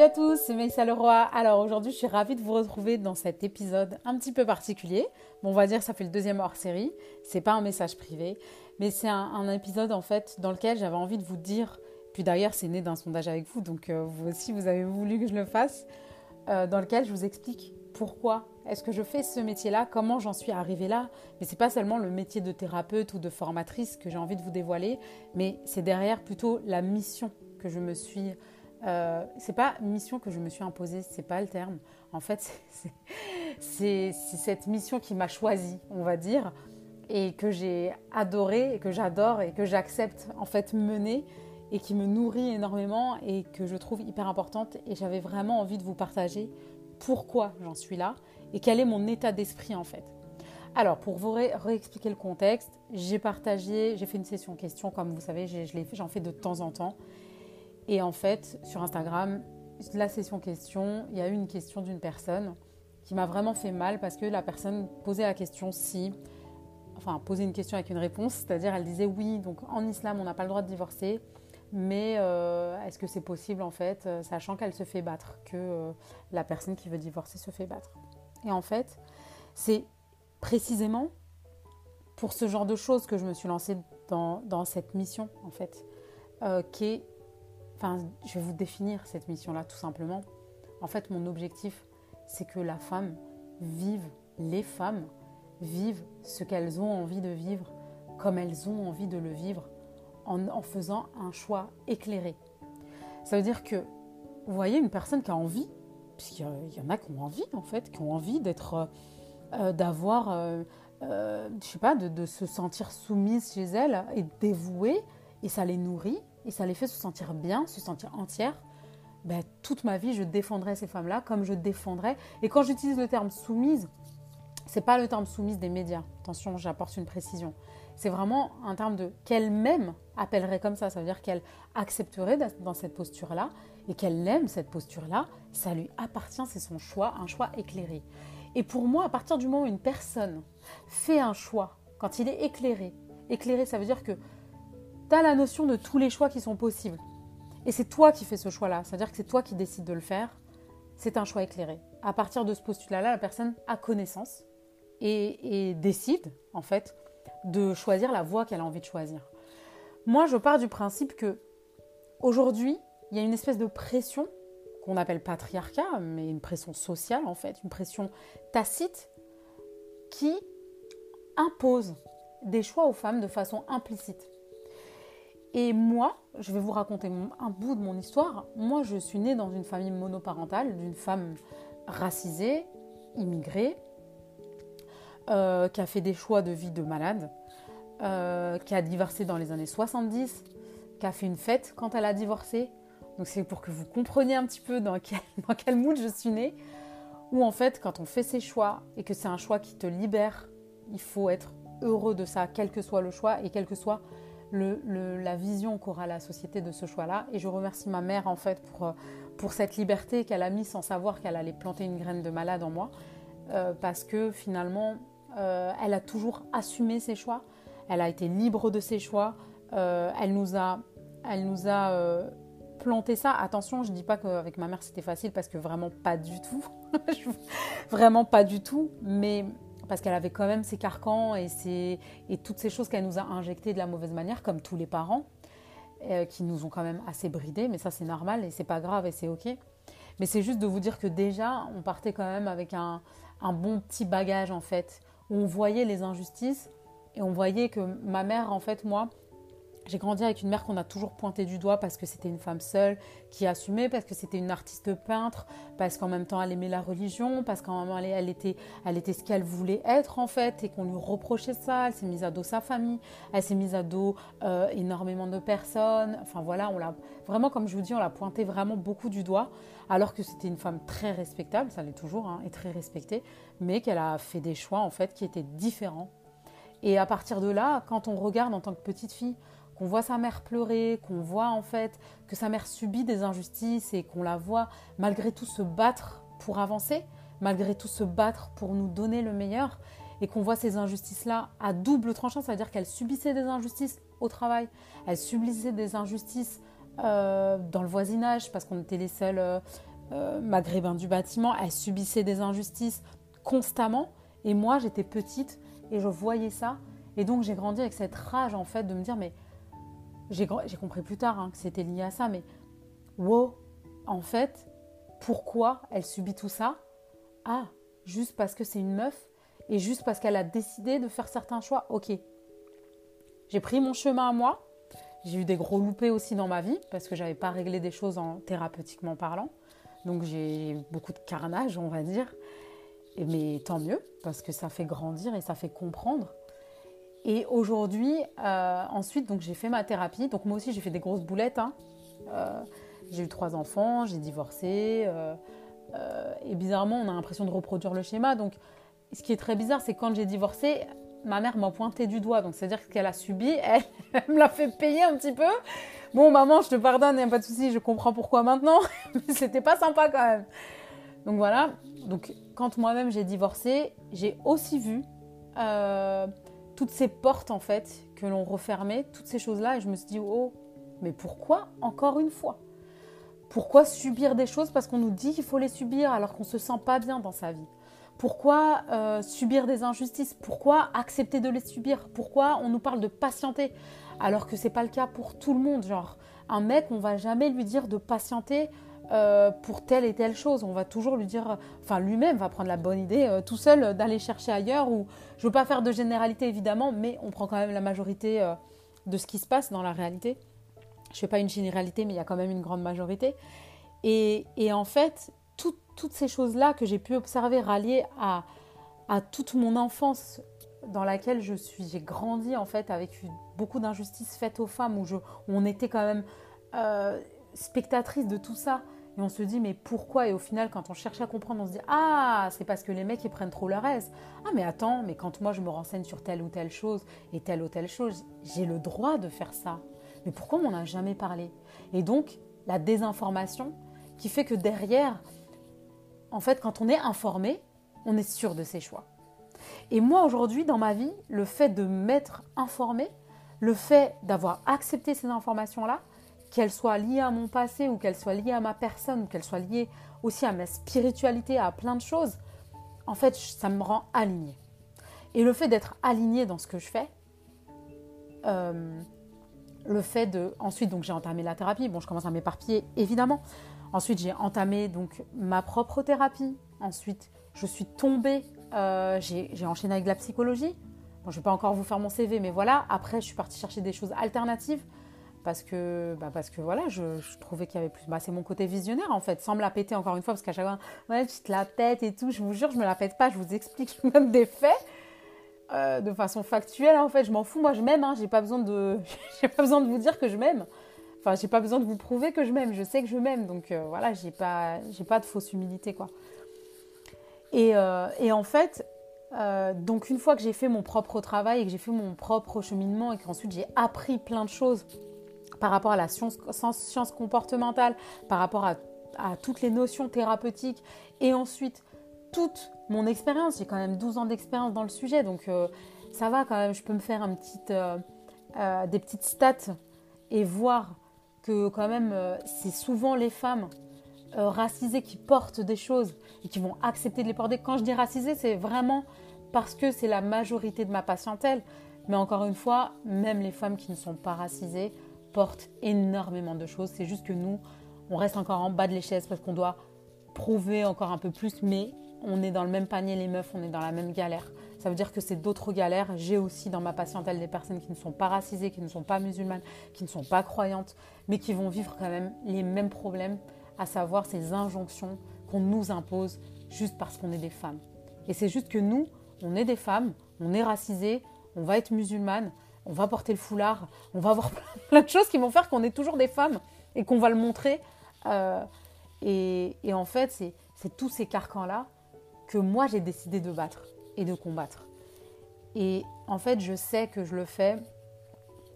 Salut à tous, c'est Maïssa Leroy. Alors aujourd'hui, je suis ravie de vous retrouver dans cet épisode un petit peu particulier. Bon, on va dire que ça fait le deuxième hors série. C'est pas un message privé, mais c'est un, épisode en fait dans lequel j'avais envie de vous dire. Puis d'ailleurs, c'est né d'un sondage avec vous, donc euh, vous aussi, vous avez voulu que je le fasse, euh, dans lequel je vous explique pourquoi est-ce que je fais ce métier-là, comment j'en suis arrivée là. Mais c'est pas seulement le métier de thérapeute ou de formatrice que j'ai envie de vous dévoiler, mais c'est derrière plutôt la mission que je me suis euh, c'est pas mission que je me suis imposée, c'est pas le terme. En fait, c'est cette mission qui m'a choisie, on va dire, et que j'ai adorée, et que j'adore, et que j'accepte en fait mener, et qui me nourrit énormément, et que je trouve hyper importante. Et j'avais vraiment envie de vous partager pourquoi j'en suis là, et quel est mon état d'esprit en fait. Alors, pour vous réexpliquer le contexte, j'ai partagé, j'ai fait une session questions, comme vous savez, j'en fais de temps en temps. Et en fait, sur Instagram, la session question, il y a eu une question d'une personne qui m'a vraiment fait mal parce que la personne posait la question si, enfin, posait une question avec une réponse, c'est-à-dire elle disait oui, donc en islam, on n'a pas le droit de divorcer, mais euh, est-ce que c'est possible en fait, euh, sachant qu'elle se fait battre, que euh, la personne qui veut divorcer se fait battre. Et en fait, c'est précisément pour ce genre de choses que je me suis lancée dans, dans cette mission, en fait, qui est Je vais vous définir cette mission-là tout simplement. En fait, mon objectif, c'est que la femme vive, les femmes vivent ce qu'elles ont envie de vivre, comme elles ont envie de le vivre, en, faisant un choix éclairé. Ça veut dire que, vous voyez, une personne qui a envie, puisqu'il y en a qui ont envie en fait, qui ont envie d'être, euh, euh, d'avoir, euh, je sais pas, de, de, se sentir soumise chez elles et dévouée, et ça les nourrit, et ça les fait se sentir bien, se sentir entière, ben, toute ma vie, je défendrai ces femmes-là comme je défendrai. Et quand j'utilise le terme soumise, c'est pas le terme soumise des médias. Attention, j'apporte une précision. C'est vraiment un terme de qu'elle-même appellerait comme ça. Ça veut dire qu'elle accepterait dans cette posture-là et qu'elle aime cette posture-là. Ça lui appartient, c'est son choix, un choix éclairé. Et pour moi, à partir du moment où une personne fait un choix, quand il est éclairé, éclairé, ça veut dire que tu la notion de tous les choix qui sont possibles. Et c'est toi qui fais ce choix-là, c'est-à-dire que c'est toi qui décides de le faire. C'est un choix éclairé. À partir de ce postulat-là, la personne a connaissance et, décide, en fait, de choisir la voie qu'elle a envie de choisir. Moi, je pars du principe que aujourd'hui, il y a une espèce de pression qu'on appelle patriarcat, mais une pression sociale en fait, une pression tacite qui impose des choix aux femmes de façon implicite. Et moi, je vais vous raconter un bout de mon histoire. Moi, je suis née dans une famille monoparentale, d'une femme racisée, immigrée, euh, qui a fait des choix de vie de malade, euh, qui a divorcé dans les années 70, qui a fait une fête quand elle a divorcé. Donc c'est pour que vous compreniez un petit peu dans quel, dans quel mood je suis née. Où en fait, quand on fait ses choix et que c'est un choix qui te libère, il faut être heureux de ça, quel que soit le choix et quel que soit la vision qu'aura la société de ce choix-là. Et je remercie ma mère en fait pour, euh, pour cette liberté qu'elle a mise sans savoir qu'elle allait planter une graine de malade en moi. Euh, parce que finalement, euh, elle a toujours assumé ses choix. Elle a été libre de ses choix. elle nous a, elle nous a planté ça. Attention, je ne dis pas qu'avec ma mère c'était facile parce que vraiment pas du tout. vraiment pas du tout. Mais parce qu'elle avait quand même ses carcans et, et toutes ces choses qu'elle nous a injectées de la mauvaise manière, comme tous les parents, euh, qui nous ont quand même assez bridés, mais ça c'est normal et c'est pas grave et c'est ok. Mais c'est juste de vous dire que déjà, on partait quand même avec un, un bon petit bagage en fait, où on voyait les injustices et on voyait que ma mère, en fait, moi, j'ai grandi avec une mère qu'on a toujours pointé du doigt parce que c'était une femme seule qui assumait, parce que c'était une artiste peintre, parce qu'en même temps elle aimait la religion, parce qu'en même temps elle était, elle était ce qu'elle voulait être en fait et qu'on lui reprochait ça. Elle s'est mise à dos sa famille, elle s'est mise à dos euh, énormément de personnes. Enfin voilà, on l'a vraiment comme je vous dis, on l'a pointé vraiment beaucoup du doigt, alors que c'était une femme très respectable, ça l'est toujours, hein, et très respectée, mais qu'elle a fait des choix en fait qui étaient différents. Et à partir de là, quand on regarde en tant que petite fille, qu'on voit sa mère pleurer, qu'on voit en fait que sa mère subit des injustices et qu'on la voit malgré tout se battre pour avancer, malgré tout se battre pour nous donner le meilleur, et qu'on voit ces injustices-là à double tranchant, c'est-à-dire qu'elle subissait des injustices au travail, elle subissait des injustices euh, dans le voisinage parce qu'on était les seuls, euh, euh, maghrébins du bâtiment, elles subissaient des injustices constamment. Et moi, j'étais petite et je voyais ça. Et donc, j'ai grandi avec cette rage, en fait, de me dire, mais j'ai compris plus tard hein, que c'était lié à ça, mais wow, en fait, pourquoi elle subit tout ça? Ah, juste parce que c'est une meuf et juste parce qu'elle a décidé de faire certains choix. Ok. J'ai pris mon chemin à moi. J'ai eu des gros loupés aussi dans ma vie parce que j'avais pas réglé des choses en thérapeutiquement parlant. Donc j'ai beaucoup de carnage, on va dire. mais tant mieux parce que ça fait grandir et ça fait comprendre. Et aujourd'hui, euh, ensuite, donc j'ai fait ma thérapie. Donc moi aussi, j'ai fait des grosses boulettes. Hein. Euh, j'ai eu trois enfants, j'ai divorcé. Euh, et bizarrement, on a l'impression de reproduire le schéma. Donc, ce qui est très bizarre, c'est quand j'ai divorcé, ma mère m'a pointé du doigt. Donc, c'est-à-dire qu'elle a subi, elle, me l'a fait payer un petit peu. Bon, maman, je te pardonne, il n'y a pas de souci, je comprends pourquoi maintenant. Mais c'était pas sympa quand même. Donc voilà. Donc, quand moi-même j'ai divorcé, j'ai aussi vu toutes ces portes en fait que l'on refermait, toutes ces choses-là. Et je me suis dit, oh, mais pourquoi encore une fois? Pourquoi subir des choses? Parce qu'on nous dit qu'il faut les subir alors qu'on se sent pas bien dans sa vie. Pourquoi euh, subir des injustices? Pourquoi accepter de les subir? Pourquoi on nous parle de patienter alors que c'est pas le cas pour tout le monde? Genre, un mec, on va jamais lui dire de patienter euh, pour telle et telle chose. On va toujours lui dire, enfin lui-même va prendre la bonne idée euh, tout seul d'aller chercher ailleurs. Ou je veux pas faire de généralité évidemment, mais on prend quand même la majorité de ce qui se passe dans la réalité. Je fais pas une généralité, mais il y a quand même une grande majorité. Et, en fait, toutes ces choses-là que j'ai pu observer ralliées à, toute mon enfance dans laquelle je suis, j'ai grandi en fait avec beaucoup d'injustices faites aux femmes où, je, on était quand même euh, spectatrice de tout ça. Et on se dit, mais pourquoi? Et au final, quand on cherche à comprendre, on se dit, ah, c'est parce que les mecs, ils prennent trop leur aise. Ah, mais attends, mais quand moi, je me renseigne sur telle ou telle chose et telle ou telle chose, j'ai le droit de faire ça. Mais pourquoi on n'en a jamais parlé? Et donc, la désinformation qui fait que derrière, en fait, quand on est informé, on est sûr de ses choix. Et moi, aujourd'hui, dans ma vie, le fait de m'être informé, le fait d'avoir accepté ces informations-là, qu'elles soient liées à mon passé ou qu'elles soient liées à ma personne ou qu'elles soient liées aussi à ma spiritualité, à plein de choses, en fait, ça me rend alignée. Et le fait d'être alignée dans ce que je fais, euh, le fait de... Ensuite, donc j'ai entamé la thérapie. Bon, je commence à m'éparpiller, évidemment. Ensuite, j'ai entamé donc ma propre thérapie. Ensuite, je suis tombée, euh, j'ai enchaîné avec la psychologie. Bon, je ne vais pas encore vous faire mon CV, mais voilà. Après, je suis partie chercher des choses alternatives parce que, bah parce que voilà, je, trouvais qu'il y avait plus. Bah, c'est mon côté visionnaire en fait, sans me la péter encore une fois, parce qu'à chaque fois, ouais, tu te la pètes et tout. Je vous jure, je me la pète pas. Je vous explique même des faits. Euh, de façon factuelle en fait je m'en fous moi je m'aime hein, j'ai pas besoin de j'ai pas besoin de vous dire que je m'aime Enfin, j'ai pas besoin de vous prouver que je m'aime. Je sais que je m'aime. Donc euh, voilà, j'ai pas, j'ai pas de fausse humilité, quoi. Et, euh, et en fait, donc une fois que j'ai fait mon propre travail et que j'ai fait mon propre cheminement et qu'ensuite j'ai appris plein de choses par rapport à la science, comportementale, par rapport à, toutes les notions thérapeutiques et ensuite toute mon expérience, j'ai quand même 12 ans d'expérience dans le sujet, donc ça va quand même, je peux me faire un petit, des petites stats et voir que quand même euh, c'est souvent les femmes euh, racisées qui portent des choses et qui vont accepter de les porter. Quand je dis racisées, c'est vraiment parce que c'est la majorité de ma patientèle. Mais encore une fois, même les femmes qui ne sont pas racisées portent énormément de choses. C'est juste que nous, on reste encore en bas de l'échelle parce qu'on doit prouver encore un peu plus. Mais on est dans le même panier, les meufs, on est dans la même galère. Ça veut dire que c'est d'autres galères. J'ai aussi dans ma patientèle des personnes qui ne sont pas racisées, qui ne sont pas musulmanes, qui ne sont pas croyantes, mais qui vont vivre quand même les mêmes problèmes, à savoir ces injonctions qu'on nous impose juste parce qu'on est des femmes. Et c'est juste que nous, on est des femmes, on est racisées, on va être musulmane, on va porter le foulard, on va avoir plein de choses qui vont faire qu'on est toujours des femmes et qu'on va le montrer. Euh, et, en fait, c'est tous ces carcans-là que moi j'ai décidé de battre et de combattre. Et en fait, je sais que je le fais,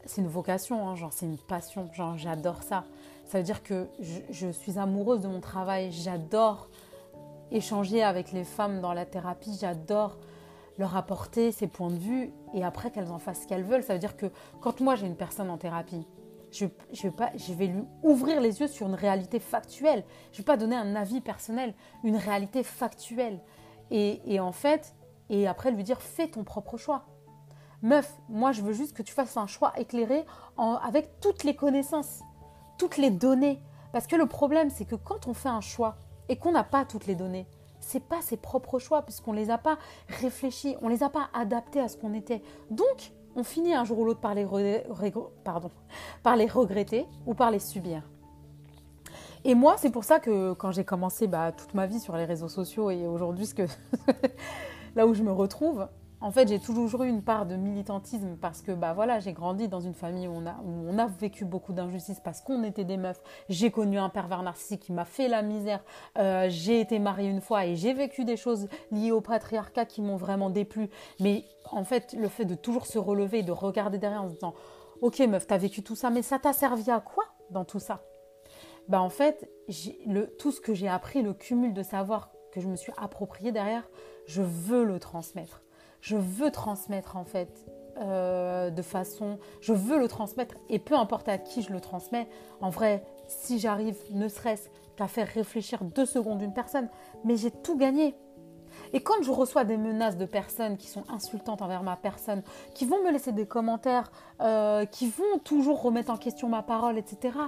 c'est une vocation, hein, genre c'est une passion, genre j'adore ça. Ça veut dire que je, suis amoureuse de mon travail, j'adore échanger avec les femmes dans la thérapie, j'adore leur apporter ces points de vue et après qu'elles en fassent ce qu'elles veulent. Ça veut dire que quand moi j'ai une personne en thérapie, je, je, vais pas, je vais lui ouvrir les yeux sur une réalité factuelle. Je ne vais pas donner un avis personnel, une réalité factuelle. Et, et en fait, et après lui dire fais ton propre choix. Meuf, moi je veux juste que tu fasses un choix éclairé en, avec toutes les connaissances, toutes les données. Parce que le problème, c'est que quand on fait un choix et qu'on n'a pas toutes les données, c'est pas ses propres choix puisqu'on les a pas réfléchis, on les a pas adaptés à ce qu'on était. Donc, on finit un jour ou l'autre par les, pardon, par les regretter ou par les subir. Et moi, c'est pour ça que quand j'ai commencé bah, toute ma vie sur les réseaux sociaux et aujourd'hui, là où je me retrouve, en fait, j'ai toujours eu une part de militantisme parce que bah voilà, j'ai grandi dans une famille où on a, vécu beaucoup d'injustices parce qu'on était des meufs. J'ai connu un pervers narcissique qui m'a fait la misère. Euh, j'ai été mariée une fois et j'ai vécu des choses liées au patriarcat qui m'ont vraiment déplu. Mais en fait, le fait de toujours se relever et de regarder derrière en se disant Ok, meuf, t'as vécu tout ça, mais ça t'a servi à quoi dans tout ça? Bah en fait, tout ce que j'ai appris, le cumul de savoir que je me suis approprié derrière, je veux le transmettre je veux transmettre en fait euh, de façon, je veux le transmettre et peu importe à qui je le transmets, en vrai, si j'arrive ne serait-ce qu'à faire réfléchir deux secondes une personne, mais j'ai tout gagné. Et quand je reçois des menaces de personnes qui sont insultantes envers ma personne, qui vont me laisser des commentaires, euh, qui vont toujours remettre en question ma parole, etc.,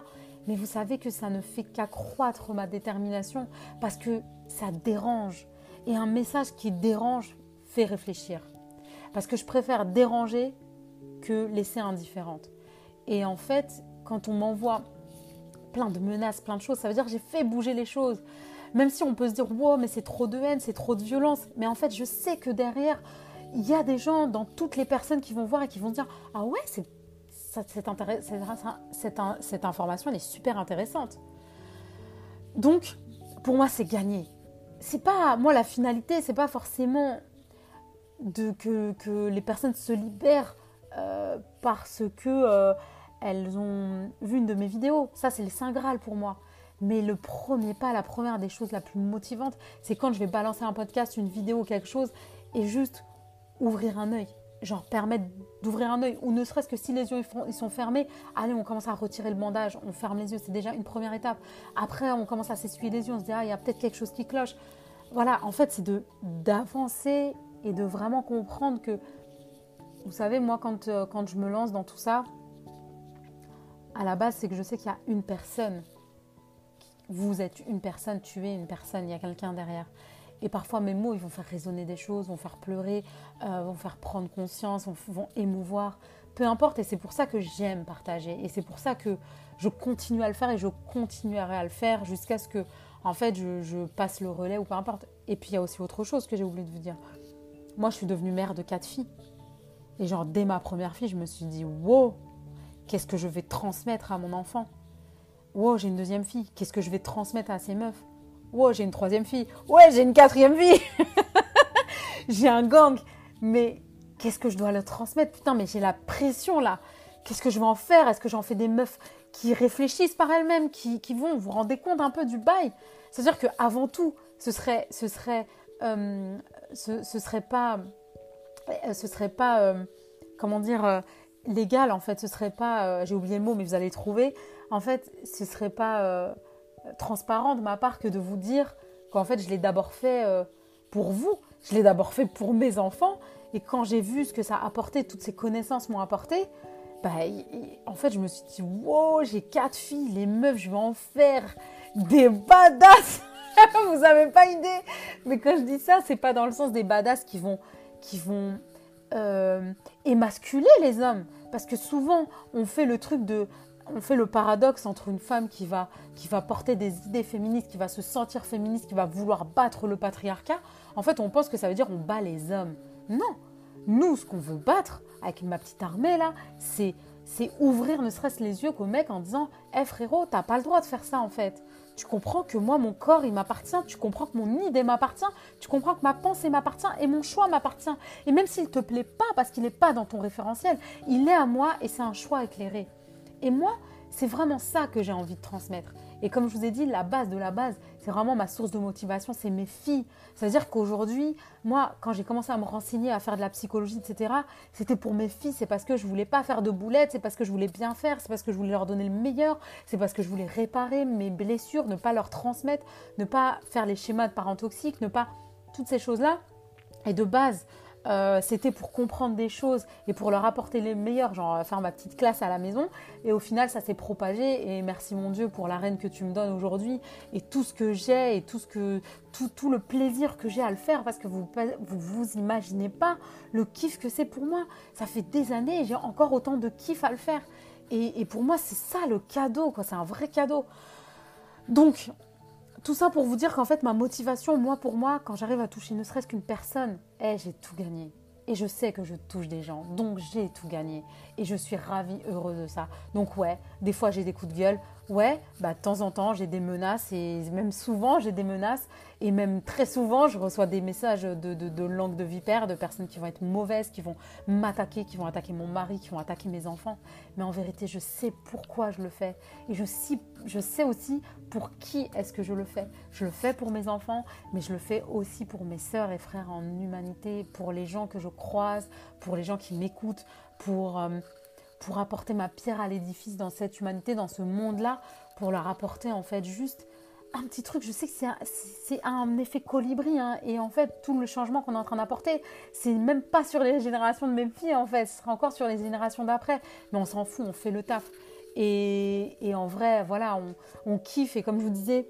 mais vous savez que ça ne fait qu'accroître ma détermination parce que ça dérange. Et un message qui dérange réfléchir. Parce que je préfère déranger que laisser indifférente. Et en fait, quand on m'envoie plein de menaces, plein de choses, ça veut dire que j'ai fait bouger les choses. Même si on peut se dire, wow, mais c'est trop de haine, c'est trop de violence. Mais en fait, je sais que derrière, il y a des gens dans toutes les personnes qui vont voir et qui vont dire, ah ouais, c'est, cette, cette, cette information, elle est super intéressante. Donc, pour moi, c'est gagné. C'est pas, moi, la finalité, c'est pas forcément de, que, les personnes se libèrent euh, parce que euh, elles ont vu une de mes vidéos. Ça, c'est le Saint Graal pour moi. Mais le premier pas, la première des choses la plus motivante, c'est quand je vais balancer un podcast, une vidéo, quelque chose, et juste ouvrir un œil. Genre permettre d'ouvrir un œil, ou ne serait-ce que si les yeux ils sont fermés, allez, on commence à retirer le bandage, on ferme les yeux, c'est déjà une première étape. Après, on commence à s'essuyer les yeux, on se dit, ah, il y a peut-être quelque chose qui cloche. Voilà, en fait, c'est d'avancer et de vraiment comprendre que, vous savez, moi, quand, euh, quand je me lance dans tout ça, à la base, c'est que je sais qu'il y a une personne. Vous êtes une personne, tu es une personne, il y a quelqu'un derrière. Et parfois, mes mots, ils vont faire résonner des choses, vont faire pleurer, euh, vont faire prendre conscience, vont, émouvoir. Peu importe, et c'est pour ça que j'aime partager. Et c'est pour ça que je continue à le faire et je continuerai à le faire jusqu'à ce que, en fait, je, je, passe le relais ou peu importe. Et puis, il y a aussi autre chose que j'ai oublié de vous dire. Moi, je suis devenue mère de quatre filles. Et genre, dès ma première fille, je me suis dit, wow, qu'est-ce que je vais transmettre à mon enfant? Wow, j'ai une deuxième fille, qu'est-ce que je vais transmettre à ces meufs? Wow, j'ai une troisième fille. Ouais, j'ai une quatrième fille. j'ai un gang. Mais qu'est-ce que je dois leur transmettre? Putain, mais j'ai la pression là. Qu'est-ce que je vais en faire? Est-ce que j'en fais des meufs qui réfléchissent par elles-mêmes, qui, vont vous rendre compte un peu du bail? C'est-à-dire qu'avant tout, ce serait, ce serait euh, ce, serait pas, euh, ce serait pas, euh, comment dire, euh, légal en fait. Ce serait pas, j'ai oublié le mot, mais vous allez trouver. En fait, ce serait pas transparent de ma part que de vous dire qu'en fait, je l'ai d'abord fait pour vous. Je l'ai d'abord fait pour mes enfants. Et quand j'ai vu ce que ça a apporté, toutes ces connaissances m'ont apporté, bah, en fait, je me suis dit, wow, j'ai quatre filles, les meufs, je vais en faire des badass. vous n'avez pas idée. Mais quand je dis ça, c'est pas dans le sens des badass qui vont, qui vont euh, émasculer les hommes. Parce que souvent, on fait le truc de. On fait le paradoxe entre une femme qui va, qui va porter des idées féministes, qui va se sentir féministe, qui va vouloir battre le patriarcat. En fait, on pense que ça veut dire on bat les hommes. Non. Nous, ce qu'on veut battre avec ma petite armée là, c'est c'est ouvrir ne serait-ce les yeux qu'au mec en disant Eh frérot, t'as pas le droit de faire ça en fait. Tu comprends que moi, mon corps, il m'appartient. Tu comprends que mon idée m'appartient. Tu comprends que ma pensée m'appartient et mon choix m'appartient. Et même s'il ne te plaît pas parce qu'il n'est pas dans ton référentiel, il est à moi et c'est un choix éclairé. Et moi, c'est vraiment ça que j'ai envie de transmettre. Et comme je vous ai dit, la base de la base, c'est vraiment ma source de motivation, c'est mes filles. C'est-à-dire qu'aujourd'hui, moi, quand j'ai commencé à me renseigner, à faire de la psychologie, etc., c'était pour mes filles. C'est parce que je voulais pas faire de boulettes, c'est parce que je voulais bien faire, c'est parce que je voulais leur donner le meilleur, c'est parce que je voulais réparer mes blessures, ne pas leur transmettre, ne pas faire les schémas de parents toxiques, ne pas toutes ces choses-là. Et de base, euh, c'était pour comprendre des choses et pour leur apporter les meilleurs, genre faire ma petite classe à la maison. Et au final, ça s'est propagé. Et merci mon Dieu pour la reine que tu me donnes aujourd'hui et tout ce que j'ai et tout ce que tout, le plaisir que j'ai à le faire parce que vous vous, vous imaginez pas le kiff que c'est pour moi. Ça fait des années j'ai encore autant de kiff à le faire. Et, et pour moi, c'est ça le cadeau, quoi. C'est un vrai cadeau. Donc, tout ça pour vous dire qu'en fait, ma motivation, moi pour moi, quand j'arrive à toucher ne serait-ce qu'une personne, eh, j'ai tout gagné. Et je sais que je touche des gens, donc j'ai tout gagné. Et je suis ravie, heureuse de ça. Donc ouais, des fois j'ai des coups de gueule. Ouais, bah, de temps en temps j'ai des menaces et même souvent j'ai des menaces. Et même très souvent je reçois des messages de, de, langue de vipère, de personnes qui vont être mauvaises, qui vont m'attaquer, qui vont attaquer mon mari, qui vont attaquer mes enfants. Mais en vérité, je sais pourquoi je le fais. Et je sais, je sais aussi pour qui est-ce que je le fais. Je le fais pour mes enfants, mais je le fais aussi pour mes sœurs et frères en humanité, pour les gens que je croise, pour les gens qui m'écoutent, pour, euh, pour apporter ma pierre à l'édifice dans cette humanité, dans ce monde-là, pour leur apporter en fait juste un petit truc. Je sais que c'est un, un, effet colibri hein, et en fait tout le changement qu'on est en train d'apporter, c'est même pas sur les générations de mes filles en fait, ce sera encore sur les générations d'après, mais on s'en fout, on fait le taf. Et, et en vrai, voilà, on, on kiffe et comme je vous disais,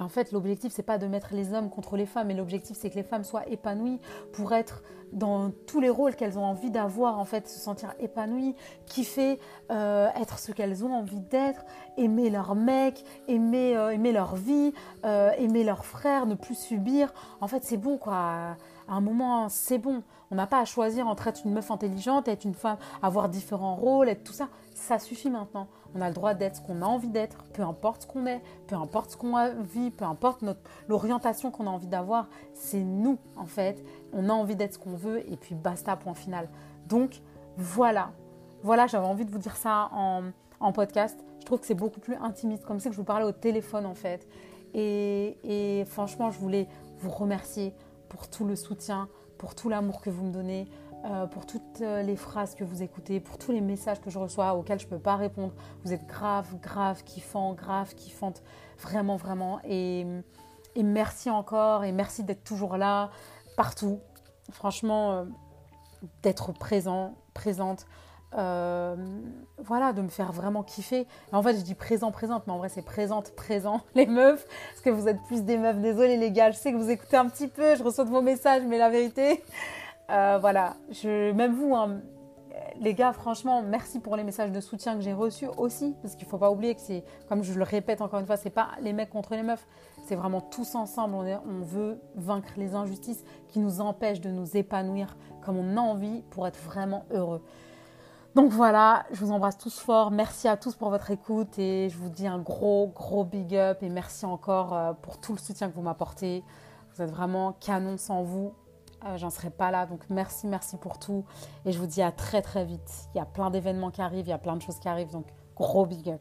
en fait, l'objectif, c'est pas de mettre les hommes contre les femmes, mais l'objectif, c'est que les femmes soient épanouies pour être dans tous les rôles qu'elles ont envie d'avoir, en fait, se sentir épanouies, kiffer, euh, être ce qu'elles ont envie d'être, aimer leur mec, aimer, euh, aimer leur vie, euh, aimer leurs frères, ne plus subir. En fait, c'est bon, quoi à un moment, c'est bon. On n'a pas à choisir entre être une meuf intelligente, être une femme, avoir différents rôles, être tout ça. Ça suffit maintenant. On a le droit d'être ce qu'on a envie d'être, peu importe ce qu'on est, peu importe ce qu'on vit, peu importe l'orientation qu'on a envie d'avoir. C'est nous, en fait. On a envie d'être ce qu'on veut et puis basta, point final. Donc, voilà. Voilà, j'avais envie de vous dire ça en, podcast. Je trouve que c'est beaucoup plus intimiste, comme si je vous parlais au téléphone, en fait. Et franchement, je voulais vous remercier pour tout le soutien, pour tout l'amour que vous me donnez, euh, pour toutes euh, les phrases que vous écoutez, pour tous les messages que je reçois auxquels je ne peux pas répondre. Vous êtes grave, grave, kiffant, grave, kiffante, vraiment, vraiment. Et, merci encore, et merci d'être toujours là, partout. Franchement, euh, d'être présent, présente. Voilà, de me faire vraiment kiffer. en fait, je dis présent, présente, mais en vrai, c'est présente, présent, les meufs, parce que vous êtes plus des meufs. Désolée, les gars, je sais que vous écoutez un petit peu, je reçois de vos messages, mais la vérité, euh, voilà, même vous, hein, les gars, franchement, merci pour les messages de soutien que j'ai reçus aussi, parce qu'il ne faut pas oublier que c'est, comme je le répète encore une fois, c'est pas les mecs contre les meufs, c'est vraiment tous ensemble. On, on veut vaincre les injustices qui nous empêchent de nous épanouir comme on a envie pour être vraiment heureux. Donc voilà, je vous embrasse tous fort. Merci à tous pour votre écoute et je vous dis un gros, gros big up et merci encore euh, pour tout le soutien que vous m'apportez. Vous êtes vraiment canon sans vous. Euh, j'en serais pas là. Donc merci, merci pour tout. Et je vous dis à très, très vite. Il y a plein d'événements qui arrivent, il y a plein de choses qui arrivent. Donc gros big up.